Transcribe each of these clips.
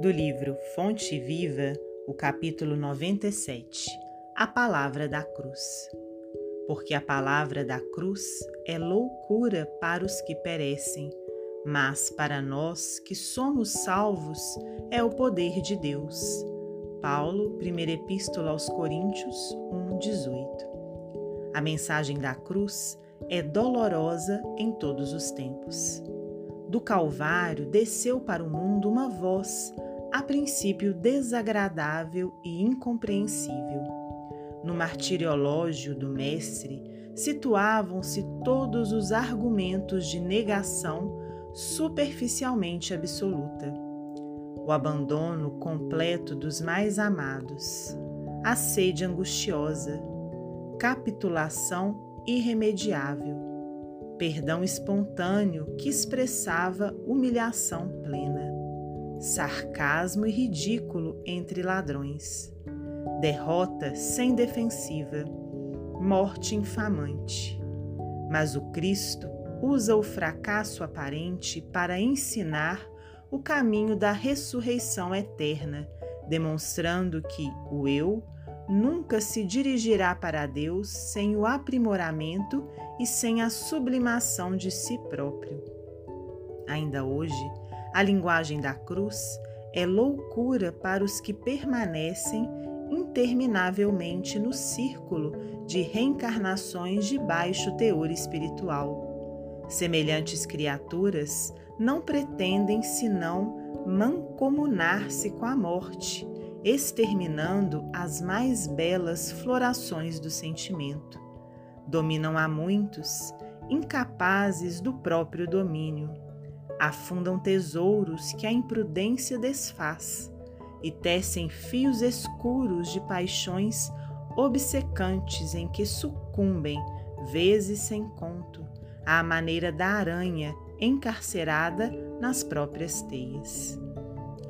do livro Fonte Viva, o capítulo 97 A Palavra da Cruz. Porque a palavra da cruz é loucura para os que perecem, mas para nós que somos salvos é o poder de Deus. Paulo, primeira epístola aos Coríntios 1:18. A mensagem da cruz é dolorosa em todos os tempos. Do Calvário desceu para o mundo uma voz, a princípio desagradável e incompreensível. No martiriológio do Mestre situavam-se todos os argumentos de negação superficialmente absoluta. O abandono completo dos mais amados, a sede angustiosa, capitulação irremediável perdão espontâneo que expressava humilhação plena, sarcasmo e ridículo entre ladrões, derrota sem defensiva, morte infamante. Mas o Cristo usa o fracasso aparente para ensinar o caminho da ressurreição eterna, demonstrando que o eu nunca se dirigirá para Deus sem o aprimoramento e sem a sublimação de si próprio. Ainda hoje, a linguagem da cruz é loucura para os que permanecem interminavelmente no círculo de reencarnações de baixo teor espiritual. Semelhantes criaturas não pretendem senão mancomunar-se com a morte exterminando as mais belas florações do sentimento. Dominam a muitos, incapazes do próprio domínio. Afundam tesouros que a imprudência desfaz e tecem fios escuros de paixões obcecantes em que sucumbem, vezes sem conto, à maneira da aranha encarcerada nas próprias teias.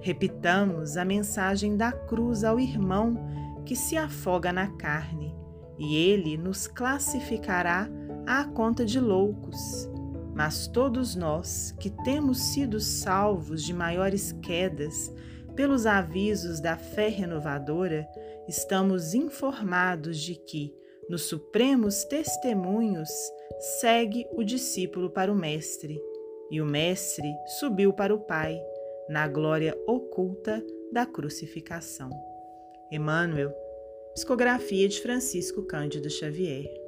Repitamos a mensagem da cruz ao irmão que se afoga na carne, e ele nos classificará à conta de loucos. Mas todos nós que temos sido salvos de maiores quedas pelos avisos da fé renovadora, estamos informados de que, nos supremos testemunhos, segue o discípulo para o Mestre, e o Mestre subiu para o Pai na glória oculta da crucificação. Emmanuel, psicografia de Francisco Cândido Xavier.